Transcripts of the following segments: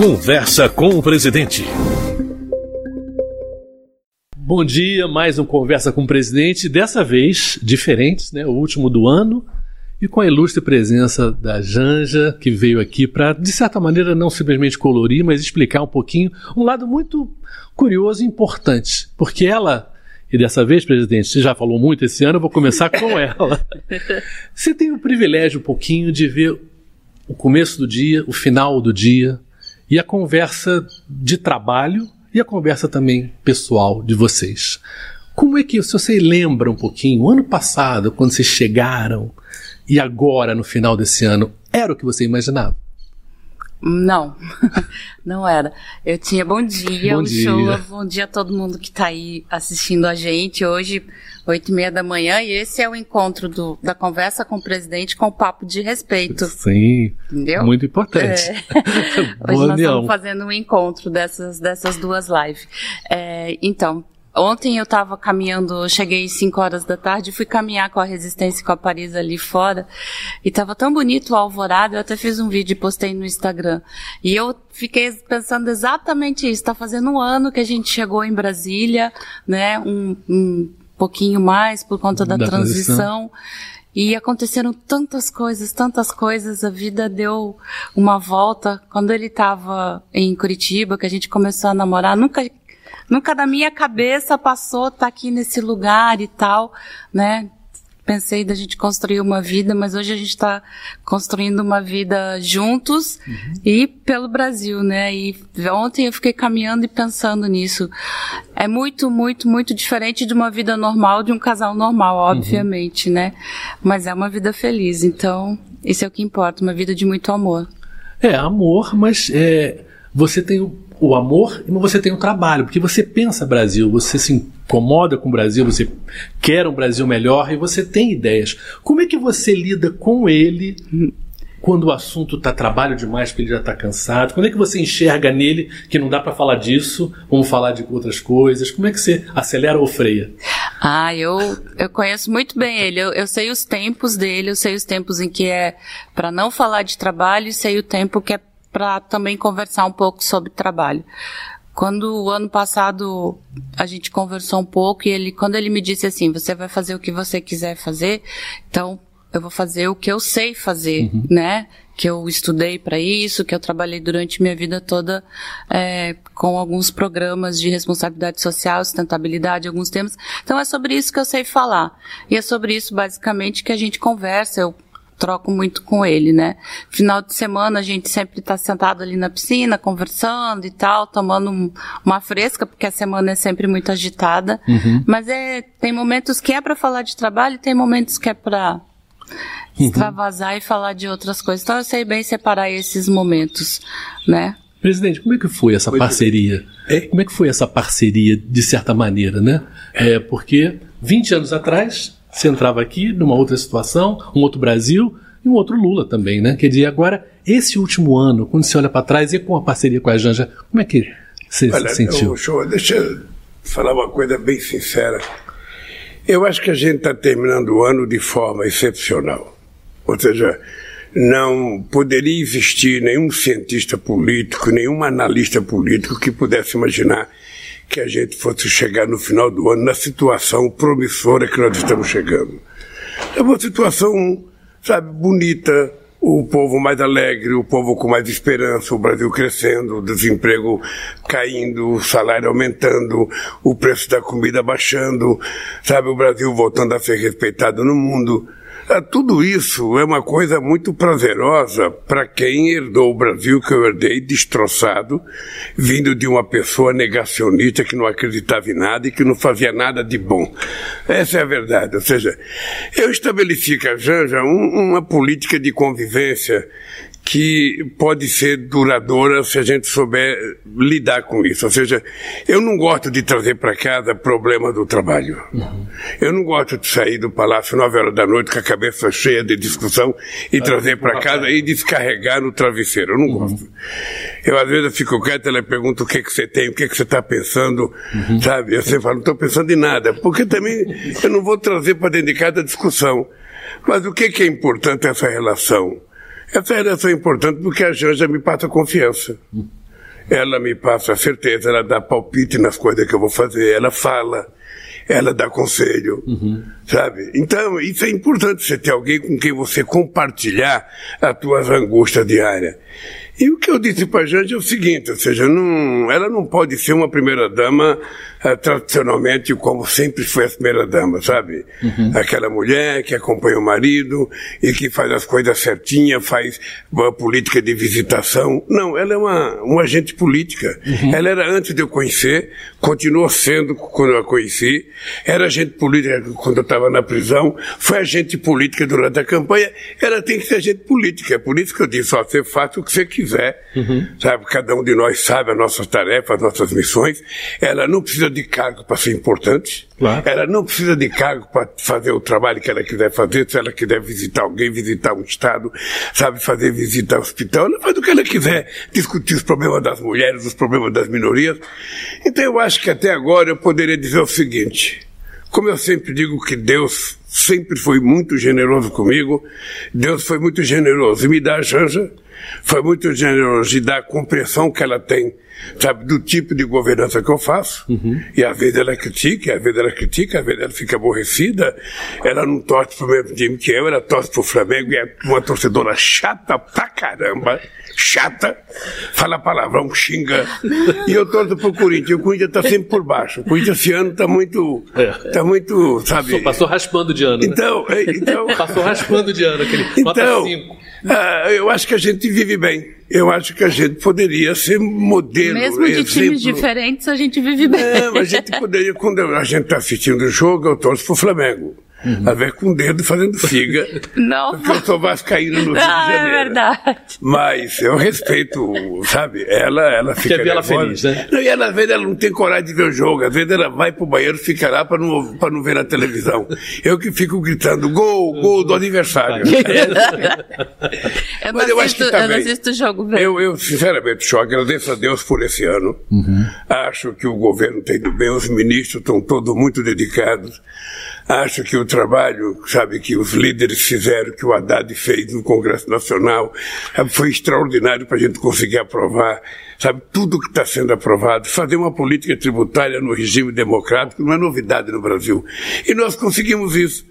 Conversa com o presidente. Bom dia, mais um Conversa com o Presidente, dessa vez diferentes, né? O último do ano, e com a ilustre presença da Janja, que veio aqui para, de certa maneira, não simplesmente colorir, mas explicar um pouquinho um lado muito curioso e importante. Porque ela, e dessa vez, presidente, você já falou muito esse ano, eu vou começar com ela. Você tem o privilégio um pouquinho de ver o começo do dia, o final do dia, e a conversa de trabalho e a conversa também pessoal de vocês. Como é que, se você lembra um pouquinho, ano passado, quando vocês chegaram, e agora, no final desse ano, era o que você imaginava? Não, não era. Eu tinha bom dia, Bom o dia. show, bom dia a todo mundo que está aí assistindo a gente. Hoje, oito e meia da manhã, e esse é o encontro do, da conversa com o presidente com o papo de respeito. Sim, Entendeu? muito importante. É. Hoje nós estamos fazendo um encontro dessas, dessas duas lives. É, então, ontem eu estava caminhando, eu cheguei às 5 horas da tarde, fui caminhar com a Resistência e com a Paris ali fora, e estava tão bonito o alvorada, eu até fiz um vídeo e postei no Instagram. E eu fiquei pensando exatamente isso, está fazendo um ano que a gente chegou em Brasília, né, um, um pouquinho mais por conta da, Da transição. transição. E aconteceram tantas coisas, tantas coisas. A vida deu uma volta. Quando ele estava em Curitiba, que a gente começou a namorar, nunca, nunca na minha cabeça passou estar aqui nesse lugar e tal, né? Pensei da gente construir uma vida, mas hoje a gente está construindo uma vida juntos e pelo Brasil, né? E ontem eu fiquei caminhando e pensando nisso. É muito, muito, muito diferente de uma vida normal, de um casal normal, obviamente, né? Mas é uma vida feliz, então isso é o que importa, uma vida de muito amor. É, amor, mas é, você tem o, o amor e você tem o trabalho, porque você pensa Brasil, você se incomoda com o Brasil, você quer um Brasil melhor e você tem ideias. Como é que você lida com ele quando o assunto está trabalho demais, porque ele já está cansado? Quando é que você enxerga nele que não dá para falar disso, vamos falar de outras coisas? Como é que você acelera ou freia? Ah, eu, eu conheço muito bem ele. Eu, eu sei os tempos dele, eu sei os tempos em que é para não falar de trabalho e sei o tempo que é para também conversar um pouco sobre trabalho. Quando o ano passado a gente conversou um pouco e ele, quando ele me disse assim, você vai fazer o que você quiser fazer, então eu vou fazer o que eu sei fazer, né? Que eu estudei para isso, que eu trabalhei durante minha vida toda é, com alguns programas de responsabilidade social, sustentabilidade, alguns temas. Então é sobre isso que eu sei falar. E é sobre isso, basicamente, que a gente conversa. Eu troco muito com ele, né? Final de semana a gente sempre está sentado ali na piscina, conversando e tal, tomando um- uma fresca, porque a semana é sempre muito agitada. Mas é, tem momentos que é para falar de trabalho e tem momentos que é para extravasar e falar de outras coisas. Então eu sei bem separar esses momentos, né? Presidente, como é que foi essa parceria? Hein? Como é que foi essa parceria, de certa maneira, né? É, porque 20 anos atrás, você entrava aqui numa outra situação, um outro Brasil e um outro Lula também, né? Quer dizer, agora, esse último ano, quando você olha para trás e com a parceria com a Janja, como é que você Olha, se sentiu? show, deixa eu falar uma coisa bem sincera. Eu acho que a gente está terminando o ano de forma excepcional. Ou seja, não poderia existir nenhum cientista político, nenhum analista político que pudesse imaginar que a gente fosse chegar no final do ano na situação promissora que nós estamos chegando. É uma situação, sabe, bonita, o povo mais alegre, o povo com mais esperança, o Brasil crescendo, o desemprego caindo, o salário aumentando, o preço da comida baixando, sabe, o Brasil voltando a ser respeitado no mundo. Ah, Tudo isso é uma coisa muito prazerosa para quem herdou o Brasil que eu herdei destroçado, vindo de uma pessoa negacionista que não acreditava em nada e que não fazia nada de bom. Essa é a verdade. Ou seja, eu estabeleci com a Janja um- uma política de convivência que pode ser duradoura se a gente souber lidar com isso. Ou seja, eu não gosto de trazer para casa problema do trabalho. Eu não gosto de sair do palácio nove horas da noite com a cabeça cheia de discussão e trazer para casa e descarregar no travesseiro. Eu não gosto. Eu às vezes fico quieto, ela pergunta o que que você tem, o que que você está pensando, sabe? Eu sempre falo, não estou pensando em nada, porque também eu não vou trazer para dentro de casa discussão. Mas o que que é importante essa relação? Essa relação é importante porque a Janja me passa confiança. ela me passa certeza, ela dá palpite nas coisas que eu vou fazer, ela fala, ela dá conselho, uhum. sabe? Então, isso é importante, você ter alguém com quem você compartilhar as tuas angústias diárias. E o que eu disse para a Janja é o seguinte, ou seja, não, ela não pode ser uma primeira-dama uh, tradicionalmente como sempre foi a primeira-dama, sabe? Uhum. Aquela mulher que acompanha o marido e que faz as coisas certinhas, faz uma política de visitação. Não, ela é uma, uma agente política. Uhum. Ela era antes de eu conhecer, continuou sendo quando eu a conheci, era agente política quando eu estava na prisão, foi agente política durante a campanha, ela tem que ser agente política. É por isso que eu disse, ó, você faz o que você quiser quiser, uhum. sabe? Cada um de nós sabe as nossas tarefas, as nossas missões. Ela não precisa de cargo para ser importante. Claro. Ela não precisa de cargo para fazer o trabalho que ela quiser fazer. Se ela quiser visitar alguém, visitar um estado, sabe, fazer visita ao hospital, ela faz o que ela quiser. Discutir os problemas das mulheres, os problemas das minorias. Então eu acho que até agora eu poderia dizer o seguinte. Como eu sempre digo que Deus sempre foi muito generoso comigo, Deus foi muito generoso e me dá a Janja, foi muito generoso de dar a compreensão que ela tem, sabe, do tipo de governança que eu faço. Uhum. E às vezes ela critica, às vezes ela critica, às vezes ela fica aborrecida. Ela não torce pro mesmo time que eu, ela torce pro Flamengo e é uma torcedora chata pra caramba. Chata, fala palavrão, xinga. E eu torço pro Corinthians. O Corinthians tá sempre por baixo. O Corinthians esse ano tá muito, é. tá muito, sabe? Passou, passou raspando de ano. Então, né? então. Passou raspando de ano, aquele então, nota 5. Ah, eu acho que a gente vive bem. Eu acho que a gente poderia ser modelo. Mesmo de exemplo. times diferentes, a gente vive bem. Não, a gente poderia, quando a gente está assistindo o jogo, eu torço pro Flamengo. Uhum. A ver com o dedo fazendo figa. Não. Porque eu sou vascaíno no Rio de ah, é Janeiro. É verdade. Mas eu respeito, sabe? Ela, ela fica Quer ver ela feliz, né? Não, e ela, às vezes ela não tem coragem de ver o jogo. Às vezes ela vai pro banheiro e fica lá para não, pra não ver na televisão. Eu que fico gritando gol, gol do aniversário. eu Mas eu assisto, acho que tá eu não assisto o jogo bem. Eu, eu, sinceramente, só agradeço a Deus por esse ano. Uhum. Acho que o governo tem ido bem, os ministros estão todos muito dedicados. Acho que o trabalho, sabe, que os líderes fizeram, que o Haddad fez no Congresso Nacional, sabe, foi extraordinário para a gente conseguir aprovar, sabe, tudo que está sendo aprovado. Fazer uma política tributária no regime democrático não é novidade no Brasil. E nós conseguimos isso.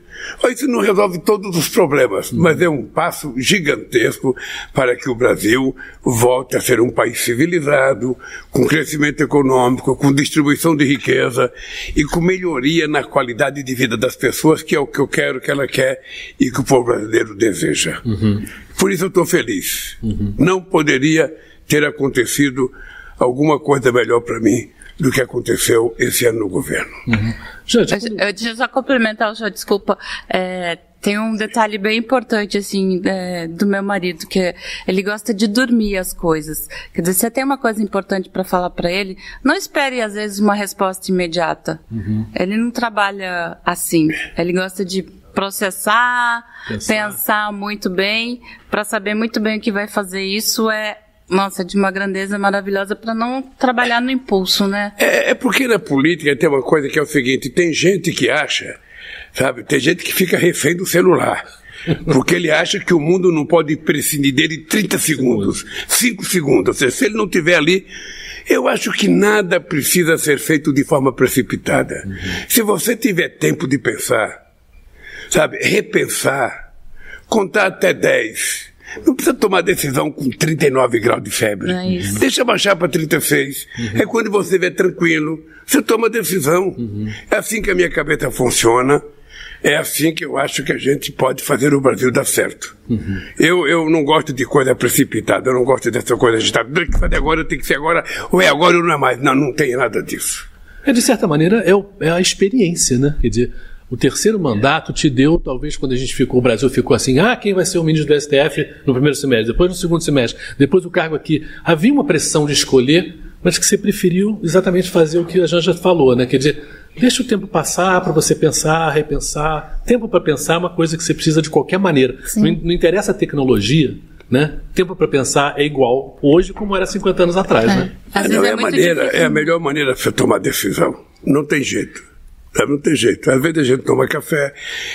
Isso não resolve todos os problemas, mas é um passo gigantesco para que o Brasil volte a ser um país civilizado, com crescimento econômico, com distribuição de riqueza e com melhoria na qualidade de vida das pessoas, que é o que eu quero, que ela quer e que o povo brasileiro deseja. Uhum. Por isso eu estou feliz. Uhum. Não poderia ter acontecido alguma coisa melhor para mim do que aconteceu esse ano no governo. Uhum. Gente, eu, eu, deixa eu só complementar o senhor, desculpa. É, tem um detalhe bem importante, assim, é, do meu marido, que ele gosta de dormir as coisas. Quer dizer, você tem uma coisa importante para falar para ele, não espere, às vezes, uma resposta imediata. Uhum. Ele não trabalha assim. Ele gosta de processar, pensar, pensar muito bem, para saber muito bem o que vai fazer. Isso é nossa, de uma grandeza maravilhosa para não trabalhar no impulso, né? É, é, porque na política tem uma coisa que é o seguinte: tem gente que acha, sabe, tem gente que fica refém do celular. Porque ele acha que o mundo não pode prescindir dele 30 segundos, 5 segundos. Ou seja, se ele não estiver ali, eu acho que nada precisa ser feito de forma precipitada. Uhum. Se você tiver tempo de pensar, sabe, repensar, contar até 10, não precisa tomar decisão com 39 graus de febre. É Deixa baixar para 36. Uhum. É quando você vê tranquilo, você toma decisão. Uhum. É assim que a minha cabeça funciona. É assim que eu acho que a gente pode fazer o Brasil dar certo. Uhum. Eu, eu não gosto de coisa precipitada, eu não gosto dessa coisa agitada. Tem que fazer agora, tem que ser agora, ou é agora ou não é mais. Não, não tem nada disso. É, de certa maneira, é, o, é a experiência, né? Quer dizer, o terceiro mandato te deu, talvez quando a gente ficou, o Brasil ficou assim, ah, quem vai ser o ministro do STF no primeiro semestre, depois no segundo semestre, depois o cargo aqui. Havia uma pressão de escolher, mas que você preferiu exatamente fazer o que a Janja falou, né? Quer dizer, deixa o tempo passar para você pensar, repensar. Tempo para pensar é uma coisa que você precisa de qualquer maneira. Não, não, interessa a tecnologia, né? Tempo para pensar é igual hoje como era 50 anos atrás, é. né? É, não, é, é, maneira, é a melhor maneira de você tomar decisão. Não tem jeito. Não tem jeito. Às vezes a gente toma café,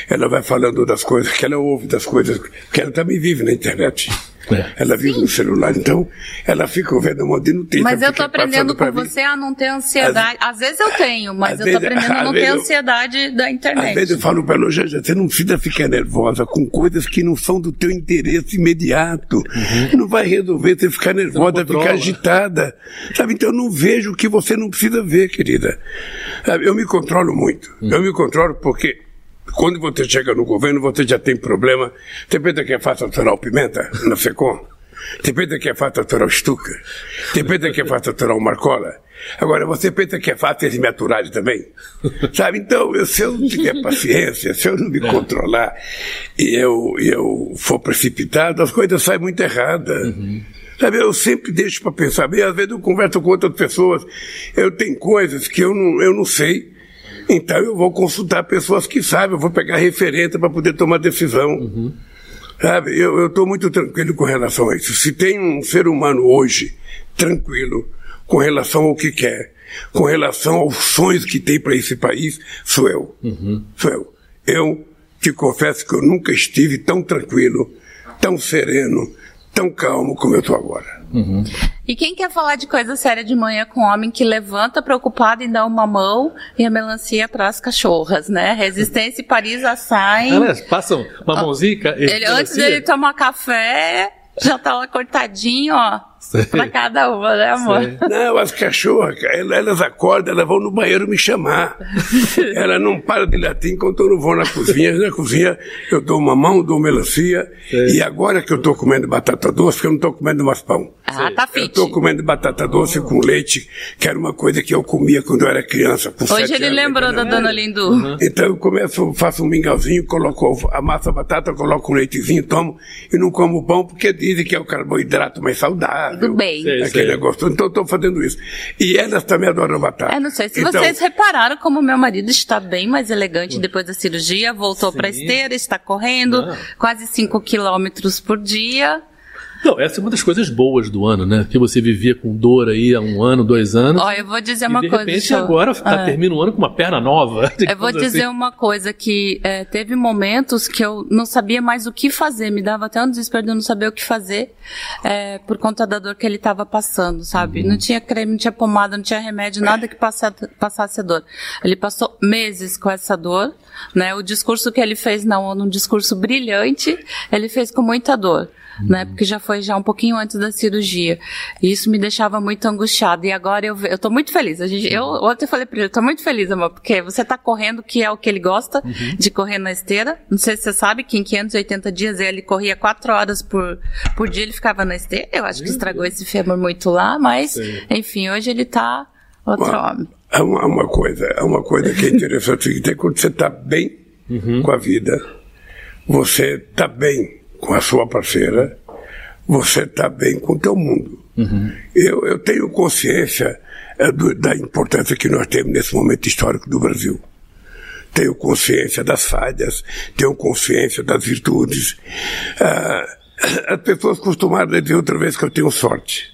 ela vai falando das coisas que ela ouve, das coisas que ela também vive na internet. É. Ela vive Sim. no celular, então ela fica vendo um monte de notícias. Mas eu estou aprendendo com você a não ter ansiedade. Às, às vezes eu tenho, mas eu estou aprendendo a não ter ansiedade da internet. Às vezes eu falo para ela, você não precisa ficar nervosa com coisas que não são do teu interesse imediato. Uhum. Não vai resolver você ficar nervosa, ficar agitada. Sabe? Então eu não vejo o que você não precisa ver, querida. Eu me controlo muito. Uhum. Eu me controlo porque quando você chega no governo, você já tem problema. Você pensa que é fácil aturar o Pimenta na FECOM? Você pensa que é fácil aturar o Stuka? Você pensa que é fácil aturar o Marcola? Agora, você pensa que é fácil eles me aturarem também? Sabe? Então, eu, se eu não tiver paciência, se eu não me é. controlar e eu, eu for precipitado, as coisas saem muito erradas. Uhum. Sabe, eu sempre deixo para pensar. Bem, às vezes eu converso com outras pessoas, eu tenho coisas que eu não, eu não sei, então eu vou consultar pessoas que sabem, eu vou pegar referência para poder tomar decisão. Uhum. Sabe, eu estou muito tranquilo com relação a isso. Se tem um ser humano hoje tranquilo com relação ao que quer, com relação aos sonhos que tem para esse país, sou eu. Uhum. Sou eu. Eu te confesso que eu nunca estive tão tranquilo, tão sereno, tão calmo como eu estou agora. Uhum. E quem quer falar de coisa séria de manhã com um homem que levanta preocupado em dar uma mão e a melancia as cachorras, né? Resistência e Paris saem. Elas passam uma mãozinha. Ele, antes dele tomar café, já tá lá cortadinho, ó. Pra cada uma, né, amor? Sei. Não, as cachorras, elas acordam, elas vão no banheiro me chamar. Ela não para de latir enquanto eu não vou na cozinha. Na cozinha eu dou uma mão, dou melancia. Sei. E agora que eu tô comendo batata doce, que eu não tô comendo mais pão. Ah, tá fit. Eu tô comendo batata doce com leite, que era uma coisa que eu comia quando eu era criança. Hoje ele anos, lembrou da dona Lindu. Uhum. Então eu começo, faço um mingauzinho, coloco, a batata, coloco um leitezinho, tomo e não como pão porque dizem que é o carboidrato mais saudável. Tudo bem. Sei, aquele sei. negócio. Então estou fazendo isso. E elas também adoram batata. Eu não sei se então, vocês repararam como meu marido está bem mais elegante depois da cirurgia, voltou para a esteira, está correndo não. quase 5 quilômetros por dia. Não, essa é uma das coisas boas do ano, né? Que você vivia com dor aí há um ano, dois anos. Ó, eu vou dizer uma de coisa. De repente agora é. termina o ano com uma perna nova. Eu vou dizer assim. uma coisa que é, teve momentos que eu não sabia mais o que fazer, me dava até um desespero de eu não saber o que fazer é, por conta da dor que ele estava passando, sabe? Uhum. Não tinha creme, não tinha pomada, não tinha remédio, nada que passasse, passasse a dor. Ele passou meses com essa dor, né? O discurso que ele fez na ONU, um discurso brilhante, ele fez com muita dor uhum. né? Porque já foi já um pouquinho antes da cirurgia. E isso me deixava muito angustiada. E agora eu, eu tô muito feliz. A gente, eu ontem falei pra ele, eu tô muito feliz, amor, porque você tá correndo, que é o que ele gosta, uhum. de correr na esteira. Não sei se você sabe que em 580 dias ele corria quatro horas por, por dia, ele ficava na esteira. Eu acho que estragou esse fêmur muito lá, mas, Sim. enfim, hoje ele tá outro uma, homem. É uma, uma, coisa, é uma coisa que é interessante, que quando você tá bem uhum. com a vida, você tá bem com a sua parceira, você está bem com o teu mundo. Uhum. Eu, eu tenho consciência é, do, da importância que nós temos nesse momento histórico do Brasil. Tenho consciência das falhas, tenho consciência das virtudes. Ah, as pessoas costumaram dizer outra vez que eu tenho sorte.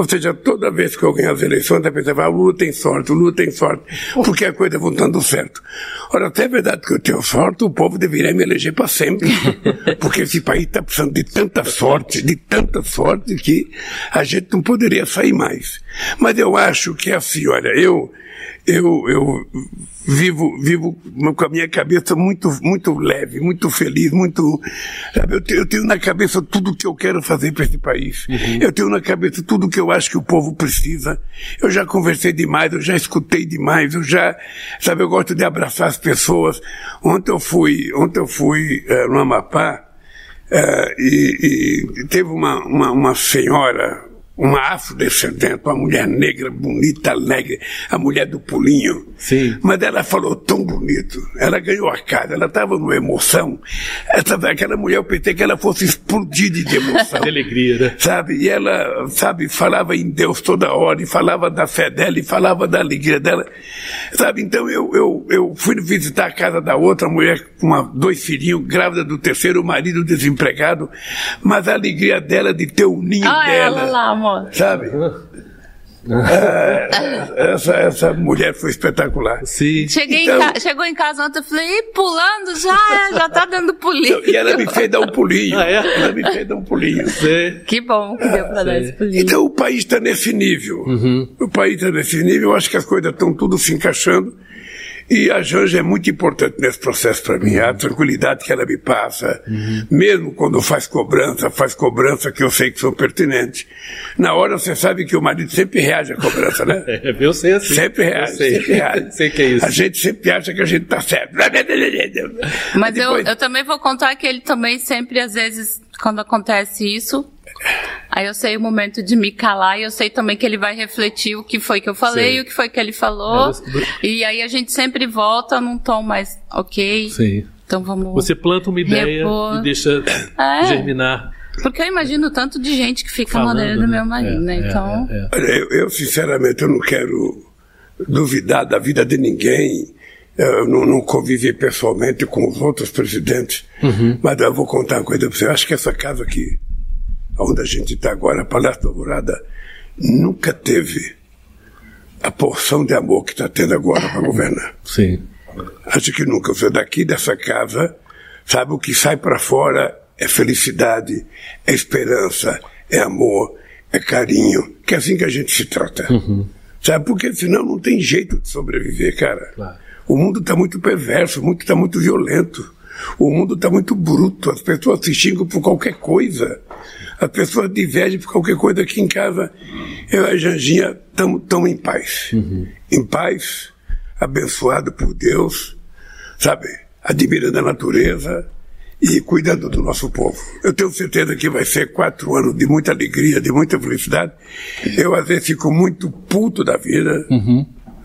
Ou seja, toda vez que eu ganho as eleições, a pessoa fala, o Lula tem sorte, o Lula tem sorte, porque a coisa vão dando certo. Ora, até é verdade que eu tenho sorte, o povo deveria me eleger para sempre. Porque esse país está precisando de tanta sorte, de tanta sorte, que a gente não poderia sair mais. Mas eu acho que é assim, olha, eu, eu, eu vivo, vivo com a minha cabeça muito, muito leve, muito feliz, muito, sabe, eu, tenho, eu tenho na cabeça tudo o que eu quero fazer para esse país. Uhum. Eu tenho na cabeça tudo o que eu acho que o povo precisa. Eu já conversei demais, eu já escutei demais, eu já, sabe, eu gosto de abraçar as pessoas. Ontem eu fui, ontem eu fui uh, no Amapá, uh, e, e, teve uma, uma, uma senhora, uma afrodescendente, uma mulher negra, bonita, alegre, a mulher do pulinho. Sim. Mas ela falou tão bonito, ela ganhou a cara, ela estava numa emoção. Essa, aquela mulher, eu pensei que ela fosse explodir de emoção. de alegria, né? Sabe? E ela, sabe, falava em Deus toda hora, e falava da fé dela, e falava da alegria dela. Sabe? Então eu, eu, eu fui visitar a casa da outra mulher com uma, dois filhinhos, grávida do terceiro, o marido desempregado, mas a alegria dela de ter o ninho ah, dela. Ela lá, Sabe? É, essa, essa mulher foi espetacular. Sim. Cheguei Então- em ca- Chegou em casa ontem, eu falei, "Ih, pulando já, já tá dando pulinho. E ela me fez dar um pulinho. Ah, é? Ela me fez dar um pulinho. Sim. Que bom que deu pra dar esse pulinho. Então o país está nesse nível. O país está nesse nível, eu acho que as coisas estão tudo se encaixando. E a Janja é muito importante nesse processo para mim. A tranquilidade que ela me passa, mesmo quando faz cobrança, faz cobrança que eu sei que são pertinentes. Na hora você sabe que o marido sempre reage à cobrança, né? É, eu sei assim. Sempre reage, Eu sei. sempre reage. sei que é isso. A gente sempre acha que a gente está certo. Mas eu, Depois- eu também vou contar que ele também sempre, às vezes, quando acontece isso, aí eu sei o momento de me calar e eu sei também que ele vai refletir o que foi que eu falei, Sei. o que foi que ele falou. É, você- E aí a gente sempre volta num tom mais ok. Sim. Então vamos. Você planta uma ideia Repor. e deixa É. germinar. Porque eu imagino o tanto de gente que fica Falando, orelha do né? meu marido, É, né? é, Então. é, é. Eu, eu, sinceramente eu não quero duvidar da vida de ninguém. Eu não, não convivi pessoalmente com os outros presidentes, mas eu vou contar uma coisa para você. Eu acho que essa casa aqui, onde a gente está agora, Palácio da Alvorada, nunca teve a porção de amor que está tendo agora para governar. Sim. Acho que nunca. Você daqui dessa casa, sabe, o que sai para fora é felicidade, é esperança, é amor, é carinho, que é assim que a gente se trata. Sabe, porque senão não tem jeito de sobreviver, cara. Claro. O mundo está muito perverso, o mundo está muito violento. O mundo está muito bruto, as pessoas se xingam por qualquer coisa. As pessoas divergem por qualquer coisa aqui em casa. Eu e a Janjinha estamos tão em paz. Em paz, abençoado por Deus, sabe? Admirando a natureza e cuidando do nosso povo. Eu tenho certeza que vai ser quatro anos de muita alegria, de muita felicidade. Eu às vezes fico muito puto da vida.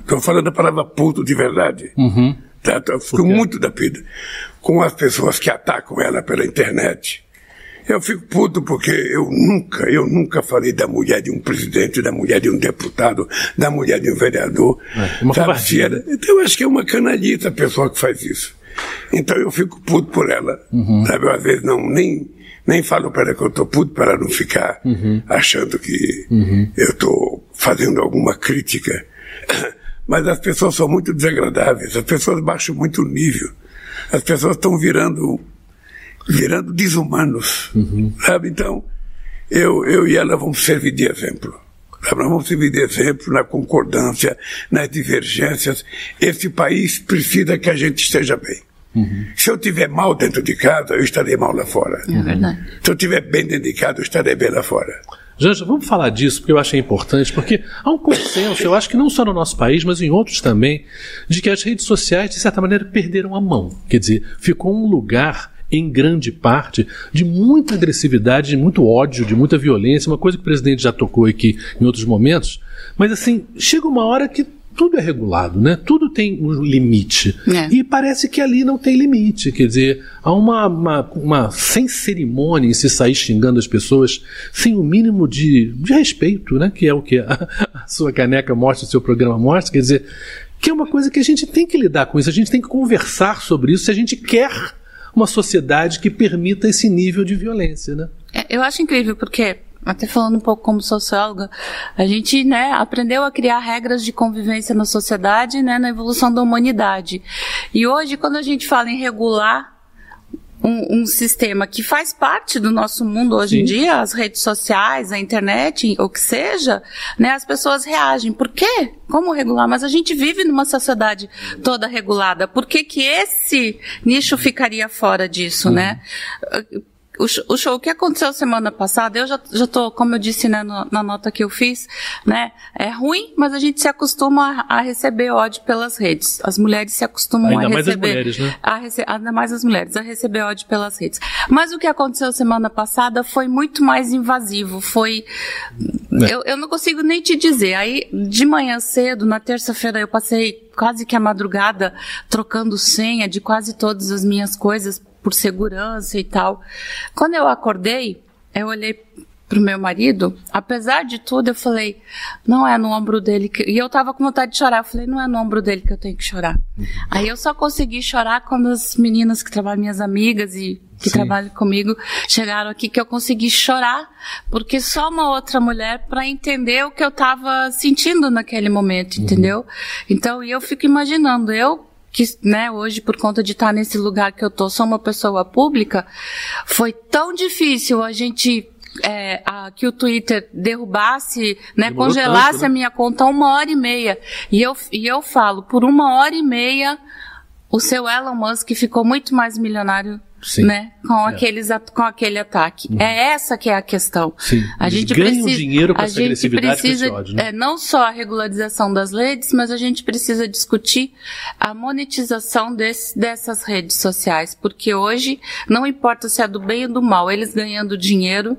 Estou falando a palavra puto de verdade. Tá? Eu fico muito da vida com as pessoas que atacam ela pela internet. Eu fico puto porque eu nunca, eu nunca falei da mulher de um presidente, da mulher de um deputado, da mulher de um vereador. É, uma sabe, era- Então eu acho que é uma canalhita a pessoa que faz isso. Então eu fico puto por ela. Sabe, eu às vezes não, nem, nem falo para ela que eu estou puto para ela não ficar achando que eu estou fazendo alguma crítica. Mas as pessoas são muito desagradáveis, as pessoas baixam muito o nível. As pessoas estão virando virando desumanos, sabe? Então, eu, eu e ela vamos servir de exemplo. Sabe? Nós vamos servir de exemplo na concordância, nas divergências. Esse país precisa que a gente esteja bem. Se eu estiver mal dentro de casa, eu estarei mal lá fora. É verdade. Se eu estiver bem dentro de casa, eu estarei bem lá fora. Janja, vamos falar disso, porque eu achei importante, porque há um consenso, eu acho que não só no nosso país, mas em outros também, de que as redes sociais, de certa maneira, perderam a mão. Quer dizer, ficou um lugar, em grande parte, de muita agressividade, de muito ódio, de muita violência, uma coisa que o presidente já tocou aqui em outros momentos, mas assim, chega uma hora que tudo é regulado, né? Tudo tem um limite. É. E parece que ali não tem limite. Quer dizer, há uma, uma, uma sem cerimônia em se sair xingando as pessoas, sem o mínimo de, de respeito, né? Que é o que a, a sua caneca mostra, o seu programa mostra. Quer dizer, que é uma coisa que a gente tem que lidar com isso, a gente tem que conversar sobre isso se a gente quer uma sociedade que permita esse nível de violência, né? É, Eu acho incrível porque, até falando um pouco como socióloga, a gente né, aprendeu a criar regras de convivência na sociedade, né, na evolução da humanidade. E hoje, quando a gente fala em regular um, um sistema que faz parte do nosso mundo hoje em Sim. dia, as redes sociais, a internet, o que seja, né, as pessoas reagem. Por quê? Como regular? Mas a gente vive numa sociedade toda regulada. Por que, que esse nicho ficaria fora disso, né? O show, o show que aconteceu semana passada, eu já, já tô, como eu disse né, no- na nota que eu fiz, né, é ruim, mas a gente se acostuma a, a receber ódio pelas redes. As mulheres se acostumam Ainda a mais as receber. mulheres, né? a rece- ainda mais as mulheres, a receber ódio pelas redes. Mas o que aconteceu semana passada foi muito mais invasivo. Foi. É. Eu, eu não consigo nem te dizer. Aí, de manhã cedo, na terça-feira, eu passei quase que a madrugada trocando senha de quase todas as minhas coisas por segurança e tal. Quando eu acordei, eu olhei pro meu marido, apesar de tudo, eu falei, não é no ombro dele que... E eu tava com vontade de chorar, eu falei, não é no ombro dele que eu tenho que chorar. Aí eu só consegui chorar quando as meninas que trabalham, minhas amigas e que Sim. trabalham comigo chegaram aqui que eu consegui chorar, porque só uma outra mulher para entender o que eu estava sentindo naquele momento, entendeu? Então, e eu fico imaginando, eu que, né, hoje, por conta de estar nesse lugar que eu tô, sou uma pessoa pública, foi tão difícil a gente é, a- que o Twitter derrubasse, né, Demorou congelasse tanto, né? a minha conta uma hora e meia. E eu, e eu falo, por uma hora e meia, o seu Elon Musk ficou muito mais milionário, Sim. né, com, É. Uhum. aqueles, com aquele ataque. É essa que é a questão. Sim. A gente ganham precisa, dinheiro com a essa gente precisa, ódio, né? é, não só a regularização das redes, mas a gente precisa discutir a monetização desse- dessas redes sociais, porque hoje não importa se é do bem ou do mal, eles ganhando dinheiro,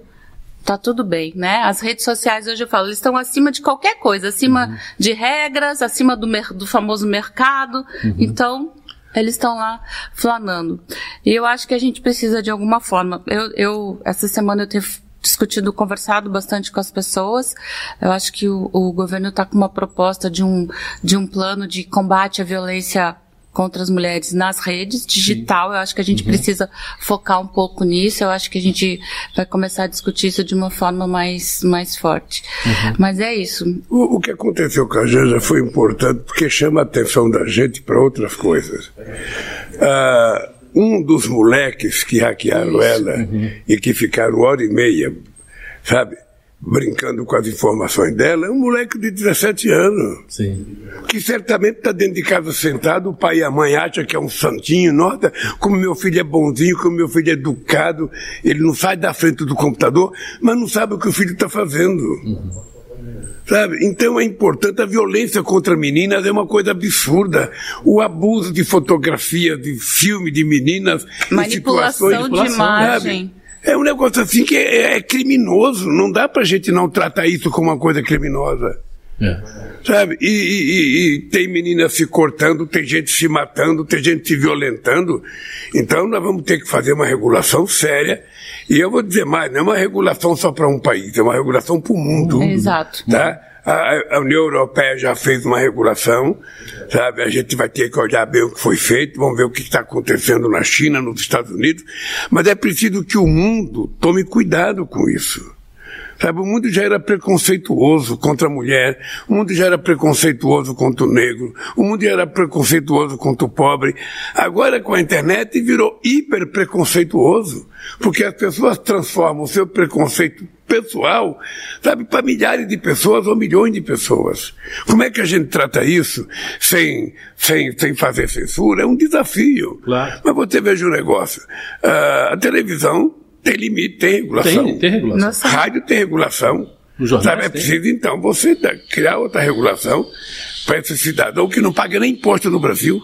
tá tudo bem, né? As redes sociais hoje eu falo, eles estão acima de qualquer coisa, acima Uhum. de regras, acima do, mer- do famoso mercado. Uhum. Então, eles estão lá flanando. E eu acho que a gente precisa de alguma forma. Eu, eu essa semana eu tenho discutido, conversado bastante com as pessoas. Eu acho que o, o governo está com uma proposta de um, de um plano de combate à violência contra as mulheres nas redes, digital. Eu acho que a gente precisa focar um pouco nisso. Eu acho que a gente vai começar a discutir isso de uma forma mais, mais forte. Mas é isso. O, o que aconteceu com a Janja foi importante porque chama a atenção da gente para outras coisas. Ah, um dos moleques que hackearam ela e que ficaram hora e meia, sabe, brincando com as informações dela, é um moleque de 17 anos Sim. que certamente está dentro de casa sentado, o pai e a mãe acham que é um santinho, nossa, como meu filho é bonzinho, como meu filho é educado, ele não sai da frente do computador, mas não sabe o que o filho está fazendo. Sabe? Então é importante, a violência contra meninas é uma coisa absurda. O abuso de fotografia, de filme de meninas, em Manipulação situações, de sabe? É um negócio assim que é, é criminoso. Não dá pra gente não tratar isso como uma coisa criminosa. É. Sabe? E, e- e- e tem meninas se cortando, tem gente se matando, tem gente se violentando. Então nós vamos ter que fazer uma regulação séria. E eu vou dizer mais, não é uma regulação só para um país, é uma regulação para o mundo. Exato. Tá? A, a União Europeia já fez uma regulação, sabe? A gente vai ter que olhar bem o que foi feito, vamos ver o que está acontecendo na China, nos Estados Unidos. Mas é preciso que o mundo tome cuidado com isso. Sabe, o mundo já era preconceituoso contra a mulher, o mundo já era preconceituoso contra o negro, o mundo já era preconceituoso contra o pobre. Agora com a internet virou hiper preconceituoso, porque as pessoas transformam o seu preconceito pessoal, sabe, para milhares de pessoas ou milhões de pessoas. Como é que a gente trata isso sem, sem, sem fazer censura? É um desafio. Claro. Mas você veja um negócio. ah, a televisão tem limite, tem regulação. Tem, tem regulação. Nossa. Rádio tem regulação. Sabe, é preciso então você criar outra regulação para esse cidadão que não paga nem imposto no Brasil.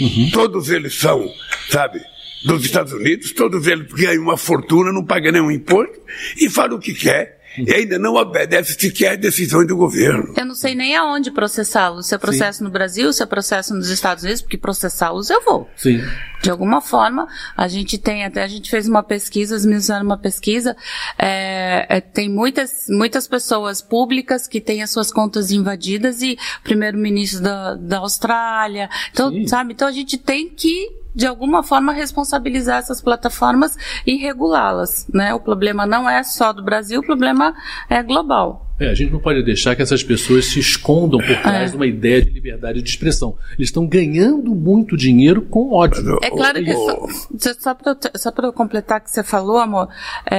Uhum. Todos eles são, sabe, dos Estados Unidos, todos eles ganham uma fortuna, não pagam nenhum imposto e falam o que quer. E ainda não obedece sequer decisões do governo. Eu não sei nem aonde processá-los. Se é processo no Brasil, se é processo nos Estados Unidos, porque processá-los eu vou. Sim. De alguma forma, a gente tem, até a gente fez uma pesquisa, as meninas fizeram uma pesquisa, é, é, tem muitas, muitas pessoas públicas que têm as suas contas invadidas e primeiro-ministro da, da Austrália, então, Sim. sabe? Então a gente tem que, de alguma forma, responsabilizar essas plataformas e regulá-las, né? O problema não é só do Brasil, o problema é global. É, a gente não pode deixar que essas pessoas se escondam por trás de uma ideia de liberdade de expressão. Eles estão ganhando muito dinheiro com ódio. É claro que só, só para completar o que você falou, amor, é,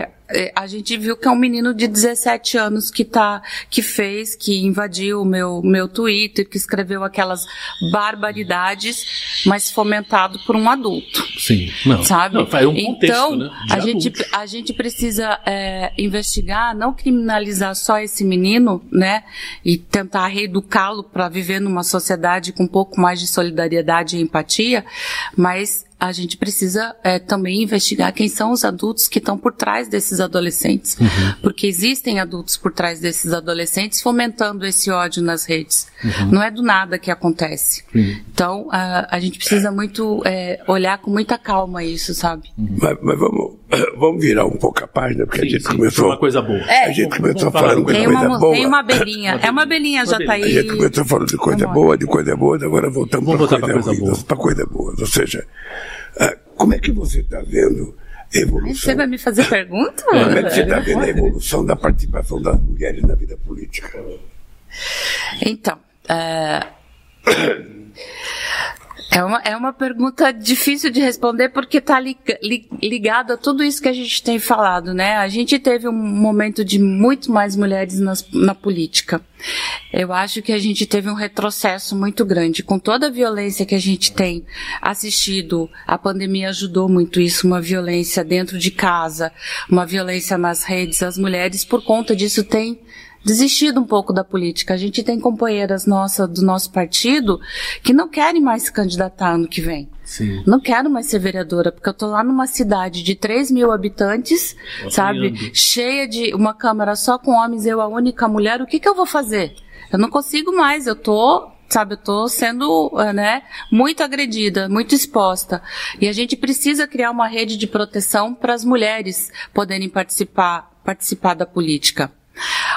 é, a gente viu que é um menino de 17 anos que tá, que fez, que invadiu o meu, meu Twitter, que escreveu aquelas barbaridades, mas fomentado por um adulto. Sim. Não. Sabe? Não, faz um contexto, então, né? A, gente, a gente precisa é, investigar, não criminalizar só esse menino, né? E tentar reeducá-lo para viver numa sociedade com um pouco mais de solidariedade e empatia, mas a gente precisa é, também investigar quem são os adultos que estão por trás desses adolescentes. Uhum. Porque existem adultos por trás desses adolescentes fomentando esse ódio nas redes. Uhum. Não é do nada que acontece. Então, a, a gente precisa muito é, olhar com muita calma isso, sabe? Mas, mas vamos, vamos virar um pouco a página, porque a Sim, gente sim, começou. uma coisa boa. É. A gente começou falando do- de coisa uma, boa. tem uma abelhinha. É uma abelhinha, já tá A aí. gente começou falando de coisa boa, de coisa boa, agora voltamos para coisa, coisa ruim, boa. pra coisa boa. Ou seja, como é que você está vendo a evolução? Você vai me fazer pergunta? Como é que você está vendo a evolução da participação das mulheres na vida política? Então, é... É uma, é uma pergunta difícil de responder porque está li, li, a tudo isso que a gente tem falado, né? A gente teve um momento de muito mais mulheres nas, na política. Eu acho que a gente teve um retrocesso muito grande. Com toda a violência que a gente tem assistido, a pandemia ajudou muito isso, uma violência dentro de casa, uma violência nas redes. As mulheres, por conta disso, têm desistido um pouco da política. A gente tem companheiras nossas do nosso partido que não querem mais se candidatar ano que vem. Sim. Não quero mais ser vereadora, porque eu tô lá numa cidade de 3 mil habitantes, sabe? Cheia de uma Câmara só com homens, eu a única mulher. O que que eu vou fazer? Eu não consigo mais, eu tô sabe, eu tô sendo, né, muito agredida, muito exposta. E a gente precisa criar uma rede de proteção para as mulheres poderem participar, participar da política.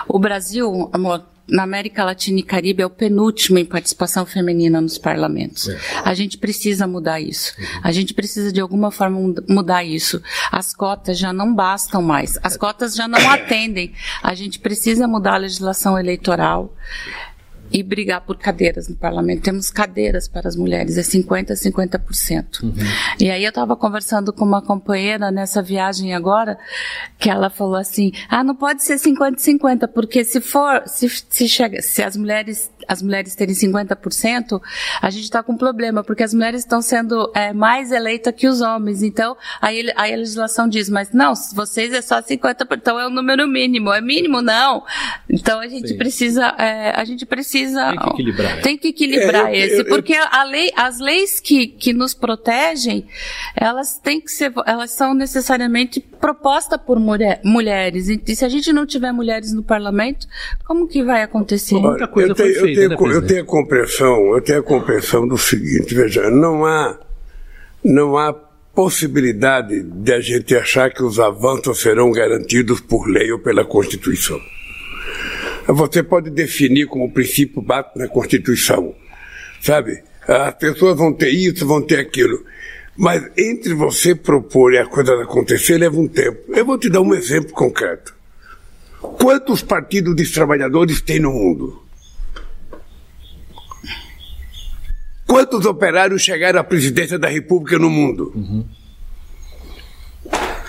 O Brasil, amor, na América Latina e Caribe é o penúltimo em participação feminina nos parlamentos. É. A gente precisa mudar isso. Uhum. A gente precisa de alguma forma mudar isso. As cotas já não bastam mais. As cotas já não atendem. A gente precisa mudar a legislação eleitoral e brigar por cadeiras no parlamento. Temos cadeiras para as mulheres, é 50% a 50%. Uhum. E aí eu estava conversando com uma companheira nessa viagem agora, que ela falou assim, ah, não pode ser 50% 50%, porque se for, se, se, chega, se as mulheres as mulheres terem 50%, a gente está com um problema, porque as mulheres estão sendo é, mais eleitas que os homens. Então, aí, aí a legislação diz, mas não, vocês é só 50%, então é o número mínimo. É mínimo, não. Então a gente Sim. precisa, é, a gente precisa. Tem que equilibrar. Tem que equilibrar é, eu, esse, eu, eu, porque a lei, as leis que, que nos protegem, elas têm que ser, elas são necessariamente propostas por mulher, mulheres. E se a gente não tiver mulheres no parlamento, como que vai acontecer? Muita coisa foi tenho, né, eu tenho a compreensão, eu tenho a compreensão do seguinte, veja, não há, não há possibilidade de a gente achar que os avanços serão garantidos por lei ou pela Constituição. Você pode definir como princípio bate na Constituição, sabe? As pessoas vão ter isso, vão ter aquilo. Mas entre você propor e a coisa acontecer leva um tempo. Eu vou te dar um exemplo concreto. Quantos partidos de trabalhadores tem no mundo? Quantos operários chegaram à presidência da República no mundo? Uhum.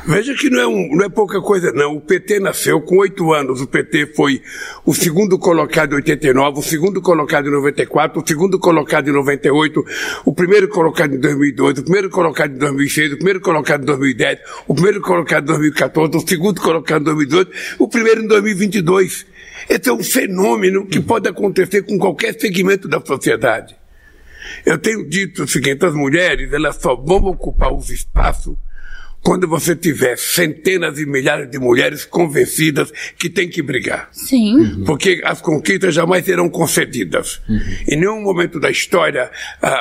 Veja que não é, um, não é pouca coisa, não. O PT nasceu com oito anos. O PT foi o segundo colocado em 89, o segundo colocado em 94, o segundo colocado em 98, o primeiro colocado em 2002, o primeiro colocado em 2006, o primeiro colocado em 2010, o primeiro colocado em 2014, o segundo colocado em 2018, o primeiro em 2022. Esse é um fenômeno que pode acontecer com qualquer segmento da sociedade. Eu tenho dito o seguinte, as mulheres, elas só vão ocupar os espaços quando você tiver centenas e milhares de mulheres convencidas que tem que brigar. Sim. Uhum. Porque as conquistas jamais serão concedidas. Uhum. Em nenhum momento da história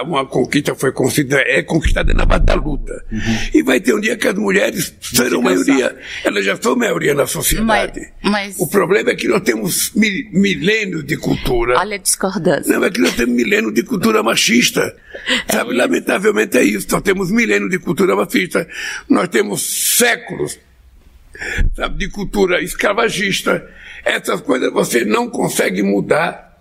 uma conquista foi concedida, é conquistada na base da luta. Uhum. E vai ter um dia que as mulheres serão maioria, elas já são maioria na sociedade. Mas, mas... O problema é que nós temos mil, milênios de cultura. Olha a discordância. Não, é que nós temos milênios de cultura machista. Sabe, é lamentavelmente é isso. Nós temos milênios de cultura machista. Nós temos séculos sabe, de cultura escravagista. Essas coisas você não consegue mudar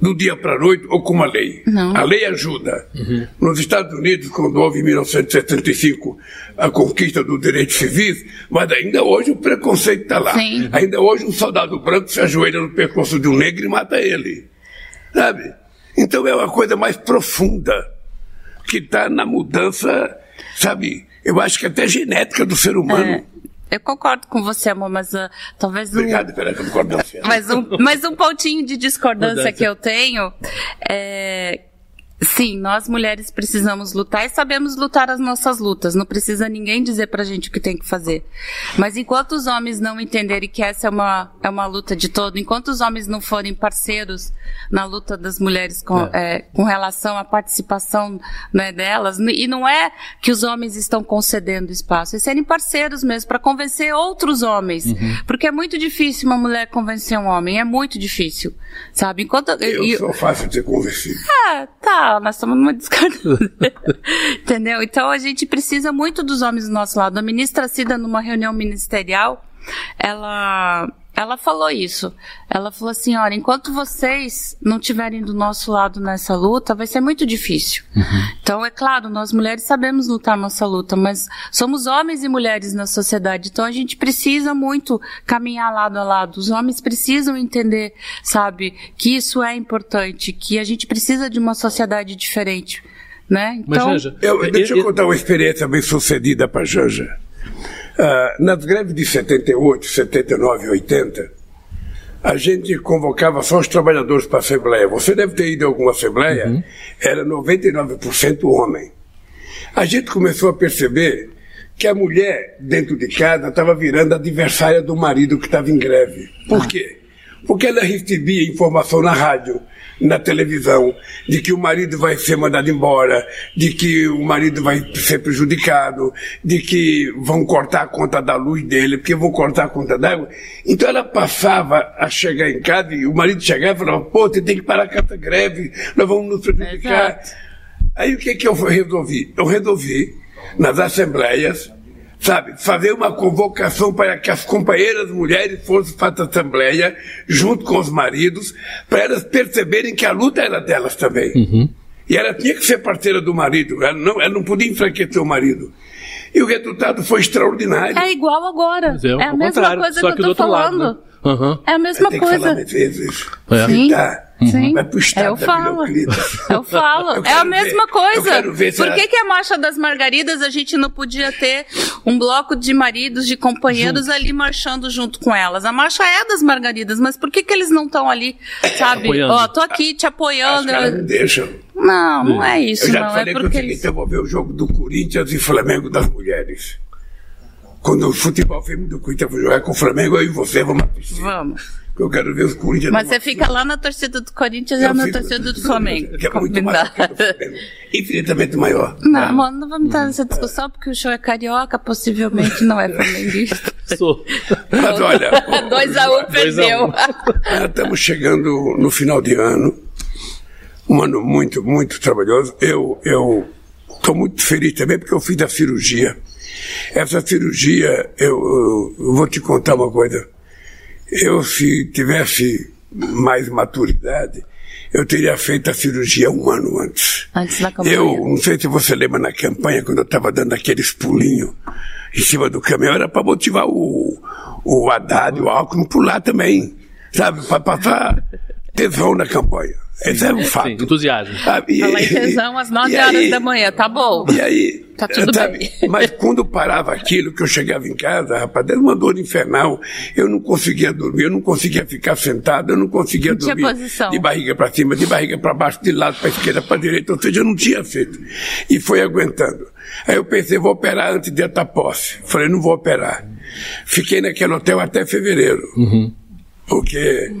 do dia para a noite ou com uma lei. Não. A lei ajuda. Uhum. Nos Estados Unidos, quando houve em 1975 a conquista dos direitos civis, mas ainda hoje o preconceito está lá. Sim. Ainda hoje um soldado branco se ajoelha no pescoço de um negro e mata ele. Sabe? Então é uma coisa mais profunda que está na mudança, sabe? Eu acho que até genética do ser humano. É, eu concordo com você, amor, mas uh, talvez Obrigado um, pela concordância. mas um, mas um pontinho de discordância que eu tenho é Sim, nós mulheres precisamos lutar e sabemos lutar as nossas lutas. Não precisa ninguém dizer pra gente o que tem que fazer. Mas enquanto os homens não entenderem que essa é uma, é uma luta de todo, enquanto os homens não forem parceiros na luta das mulheres com, é. É, com relação à participação né, delas, e não é que os homens estão concedendo espaço, é serem parceiros mesmo para convencer outros homens. Uhum. Porque é muito difícil uma mulher convencer um homem, é muito difícil. Sabe? Enquanto, eu, eu sou fácil de ser convencido. Ah, tá fala, nós estamos numa discordância. Entendeu? Então a gente precisa muito dos homens do nosso lado. A ministra Cida, numa reunião ministerial, ela ela falou isso. Ela falou assim: olha, enquanto vocês não estiverem do nosso lado nessa luta, vai ser muito difícil. Uhum. Então, é claro, nós mulheres sabemos lutar nossa luta, mas somos homens e mulheres na sociedade. Então, a gente precisa muito caminhar lado a lado. Os homens precisam entender, sabe, que isso é importante, que a gente precisa de uma sociedade diferente. Né? Então, mas, Janja, eu, deixa eu, eu contar uma experiência bem sucedida para Janja. Ah, nas greves de 78, 79 e 80, a gente convocava só os trabalhadores para a Assembleia. Você deve ter ido a alguma Assembleia, uhum. era 99% homem. A gente começou a perceber que a mulher dentro de casa estava virando adversária do marido que estava em greve. Por ah. quê? Porque ela recebia informação na rádio, na televisão de que o marido vai ser mandado embora, de que o marido vai ser prejudicado, de que vão cortar a conta da luz dele, porque vão cortar a conta d'água. Então ela passava a chegar em casa e o marido chegava e falava, pô, você tem que parar com essa greve, nós vamos nos prejudicar. Exato. Aí o que, que eu resolvi? Eu resolvi, nas assembleias, sabe, fazer uma convocação para que as companheiras mulheres fossem para a Assembleia, junto com os maridos, para elas perceberem que a luta era delas também. Uhum. E ela tinha que ser parceira do marido, ela não, ela não podia enfraquecer o marido. E o resultado foi extraordinário. É igual agora. É, é a mesma coisa que eu estou falando. Lado, né? Uhum. É a mesma Tem coisa. Que falar vezes. É. Sim. Tá. Sim. Vai pro estado eu falo. Eu falo. Eu é a mesma ver, coisa. Por que, que a marcha das margaridas a gente não podia ter um bloco de maridos, de companheiros junto. ali marchando junto com elas? A marcha é das margaridas, mas por que, que eles não estão ali, sabe? Ó, oh, tô aqui te apoiando. Não deixam. Não, não é isso. Eu já não. É falei é porque que eu eles... eu vou ver o jogo do Corinthians e Flamengo das mulheres. Quando o futebol feminino do Corinthians jogar com o Flamengo, eu e você vamos assistir. Vamos. Eu quero ver os Corinthians. Mas você fica lá na torcida do Corinthians e na torcida do Flamengo. Que é muito Flamengo. Infinitamente maior. Não, ah. mano, não vamos entrar nessa discussão porque o show é carioca, possivelmente não é flamenguista. Sou. Mas olha. 2x1 um, perdeu. Um. Estamos chegando no final de ano. Um ano muito, muito trabalhoso. Eu, eu estou muito feliz também porque eu fiz a cirurgia. Essa cirurgia, eu, eu vou te contar uma coisa. Eu, se tivesse mais maturidade, eu teria feito a cirurgia um ano antes. Antes da campanha. Eu, não sei se você lembra na campanha, quando eu estava dando aqueles pulinhos em cima do caminhão, era para motivar o, o Haddad o Alckmin pular também. Sabe? Para passar tesão na campanha. Esse é um fato. Sim, entusiasmo. Ah, e, Falar em tesão às 9 horas aí, da manhã, tá bom. E aí, tá tudo sabe, bem. Mas quando parava aquilo, que eu chegava em casa, rapaz, era uma dor infernal. Eu não conseguia dormir, eu não conseguia ficar sentado, eu não conseguia não dormir. Posição. De barriga para cima, de barriga para baixo, de lado para esquerda, para direita, ou seja, eu não tinha feito. E foi aguentando. Aí eu pensei, vou operar antes de estar posse. Falei, não vou operar. Fiquei naquele hotel até fevereiro. Uhum. Porque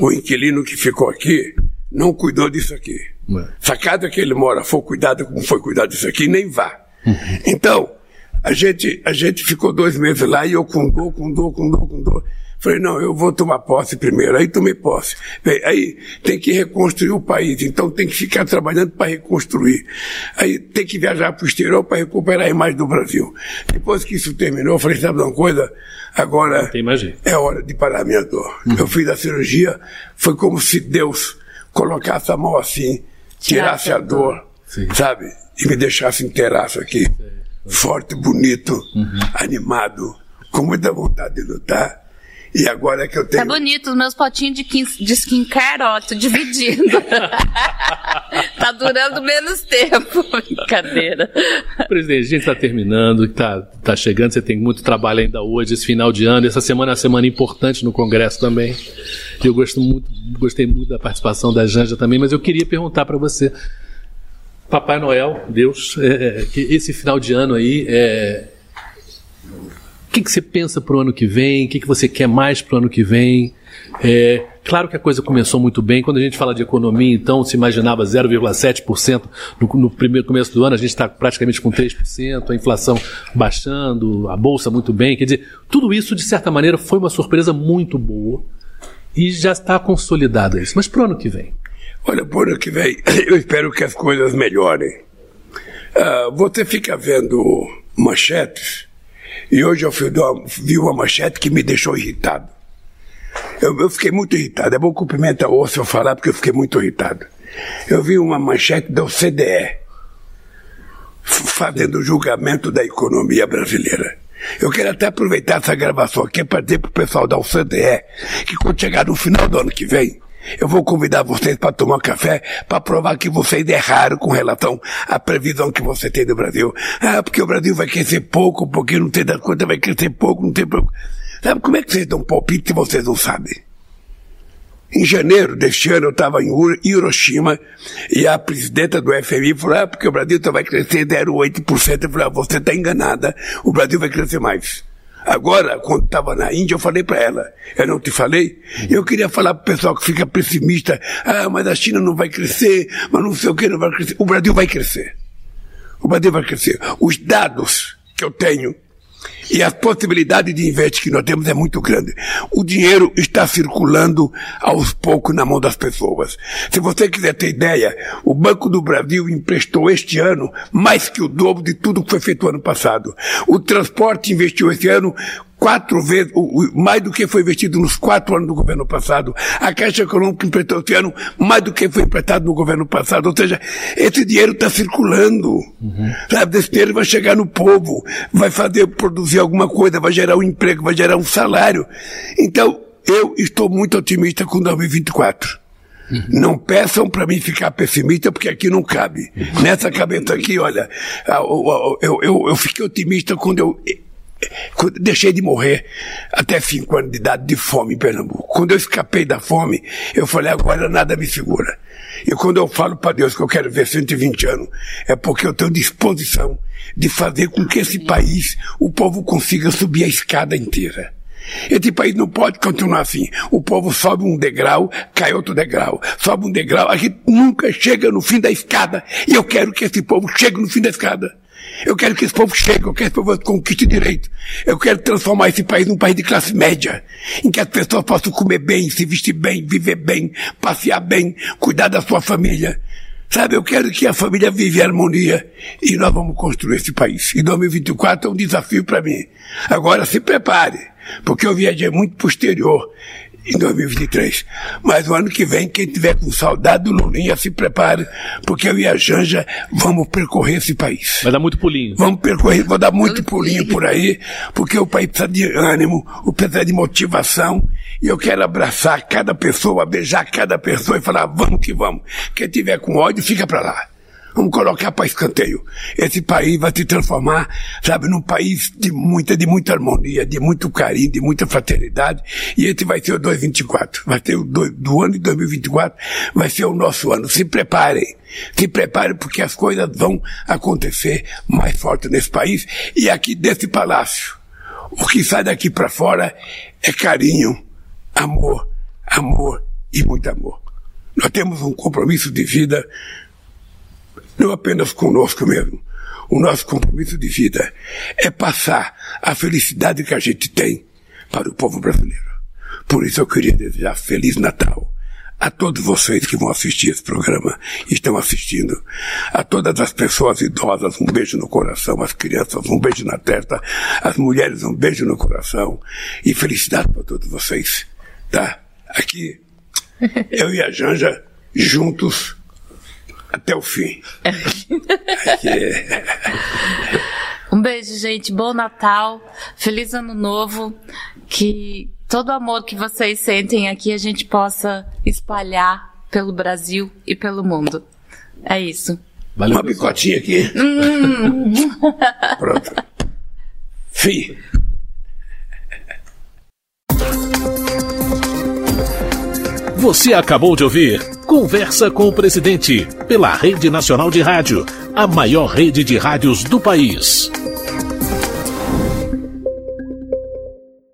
o inquilino que ficou aqui não cuidou disso aqui. É. Se a casa que ele mora for cuidada como foi cuidado disso aqui, nem vá. Uhum. Então, a gente, a gente ficou dois meses lá e eu com dor, com dor, com dor, com dor. Falei, não, eu vou tomar posse primeiro. Aí tomei posse. Aí tem que reconstruir o país, então tem que ficar trabalhando para reconstruir. Aí tem que viajar para o exterior para recuperar a imagem do Brasil. Depois que isso terminou, eu falei, sabe uma coisa? Agora é hora de parar a minha dor. Uhum. Eu fiz a cirurgia, foi como se Deus colocasse a mão assim, tirasse a dor, Sim. sabe? E me deixasse inteiraço aqui. Forte, bonito, uhum. animado, com muita vontade de lutar. E agora é que eu tenho. Tá bonito, os meus potinhos de, de skincare, ó, tô dividindo. tá durando menos tempo. Brincadeira. Presidente, a gente está terminando, tá, tá chegando, você tem muito trabalho ainda hoje, esse final de ano. Essa semana é uma semana importante no Congresso também. Eu gosto muito, gostei muito da participação da Janja também, mas eu queria perguntar para você. Papai Noel, Deus, é, é, que esse final de ano aí é, que, que você pensa para o ano que vem? O que, que você quer mais para o ano que vem? É, claro que a coisa começou muito bem. Quando a gente fala de economia, então, se imaginava 0,7% no, no primeiro começo do ano, a gente está praticamente com 3%, a inflação baixando, a bolsa muito bem. Quer dizer, tudo isso, de certa maneira, foi uma surpresa muito boa e já está consolidada isso. Mas para o ano que vem? Olha, por ano que vem, eu espero que as coisas melhorem. Uh, você fica vendo manchetes, e hoje eu vi uma manchete que me deixou irritado. Eu, eu fiquei muito irritado. É bom cumprimentar o osso eu falar, porque eu fiquei muito irritado. Eu vi uma manchete da OCDE fazendo julgamento da economia brasileira. Eu quero até aproveitar essa gravação aqui para dizer para o pessoal da OCDE que quando chegar no final do ano que vem, eu vou convidar vocês para tomar café para provar que vocês erraram com relação à previsão que você tem do Brasil. Ah, porque o Brasil vai crescer pouco, porque não tem das contas, vai crescer pouco, não tem pouco. Sabe como é que vocês dão palpite se vocês não sabem? Em janeiro deste ano eu estava em Hiroshima e a presidenta do FMI falou, ah, porque o Brasil só vai crescer 0,8%. Eu falei, ah, você está enganada, o Brasil vai crescer mais. Agora, quando estava na Índia, eu falei para ela, eu não te falei? Eu queria falar para o pessoal que fica pessimista, ah, mas a China não vai crescer, mas não sei o que não vai crescer. O Brasil vai crescer. O Brasil vai crescer. Os dados que eu tenho e a possibilidade de investir que nós temos é muito grande. O dinheiro está circulando aos poucos na mão das pessoas. Se você quiser ter ideia, o Banco do Brasil emprestou este ano mais que o dobro de tudo que foi feito ano passado. O transporte investiu este ano quatro vezes, mais do que foi investido nos quatro anos do governo passado. A Caixa Econômica emprestou esse ano mais do que foi emprestado no governo passado. Ou seja, esse dinheiro está circulando. Uhum. Sabe, esse dinheiro vai chegar no povo, vai fazer produzir alguma coisa, vai gerar um emprego, vai gerar um salário. Então, eu estou muito otimista com 2024. Uhum. Não peçam para mim ficar pessimista, porque aqui não cabe. Uhum. Nessa cabeça aqui, olha, eu, eu, eu, fiquei otimista quando eu deixei de morrer até 5 anos de idade de fome em Pernambuco. Quando eu escapei da fome, eu falei, agora nada me segura. E quando eu falo para Deus que eu quero ver 120 anos, é porque eu tenho disposição de fazer com que esse país, o povo consiga subir a escada inteira. Esse país não pode continuar assim. O povo sobe um degrau, cai outro degrau. Sobe um degrau, a gente nunca chega no fim da escada. E eu quero que esse povo chegue no fim da escada. Eu quero que esse povo chegue, eu quero que esse povo conquiste direito. Eu quero transformar esse país num país de classe média, em que as pessoas possam comer bem, se vestir bem, viver bem, passear bem, cuidar da sua família. Sabe, eu quero que a família vive em harmonia e nós vamos construir esse país. E 2024 é um desafio para mim. Agora se prepare, porque eu viajei muito posterior em 2023. Mas o ano que vem, quem tiver com saudade do Lulinha, se prepare, porque eu e a Janja vamos percorrer esse país. Vai dar muito pulinho. Vamos percorrer, vou dar muito pulinho por aí, porque o país precisa de ânimo, o país precisa de motivação, e eu quero abraçar cada pessoa, beijar cada pessoa e falar, vamos que vamos. Quem tiver com ódio, fica para lá. Vamos colocar para escanteio. Esse país vai se transformar, sabe, num país de muita, de muita harmonia, de muito carinho, de muita fraternidade. E esse vai ser o 2024. Vai ser o do, do ano de 2024, vai ser o nosso ano. Se preparem. Se preparem porque as coisas vão acontecer mais forte nesse país e aqui desse palácio. O que sai daqui para fora é carinho, amor, amor e muito amor. Nós temos um compromisso de vida não apenas conosco mesmo. O nosso compromisso de vida é passar a felicidade que a gente tem para o povo brasileiro. Por isso eu queria desejar Feliz Natal a todos vocês que vão assistir esse programa e estão assistindo, a todas as pessoas idosas, um beijo no coração, as crianças, um beijo na testa, as mulheres, um beijo no coração e felicidade para todos vocês, tá? Aqui, eu e a Janja, juntos, até o fim. um beijo, gente. Bom Natal. Feliz Ano Novo. Que todo o amor que vocês sentem aqui a gente possa espalhar pelo Brasil e pelo mundo. É isso. Valeu, Uma picotinha aqui. Hum. Pronto. Fim. Você acabou de ouvir Conversa com o Presidente, pela Rede Nacional de Rádio, a maior rede de rádios do país.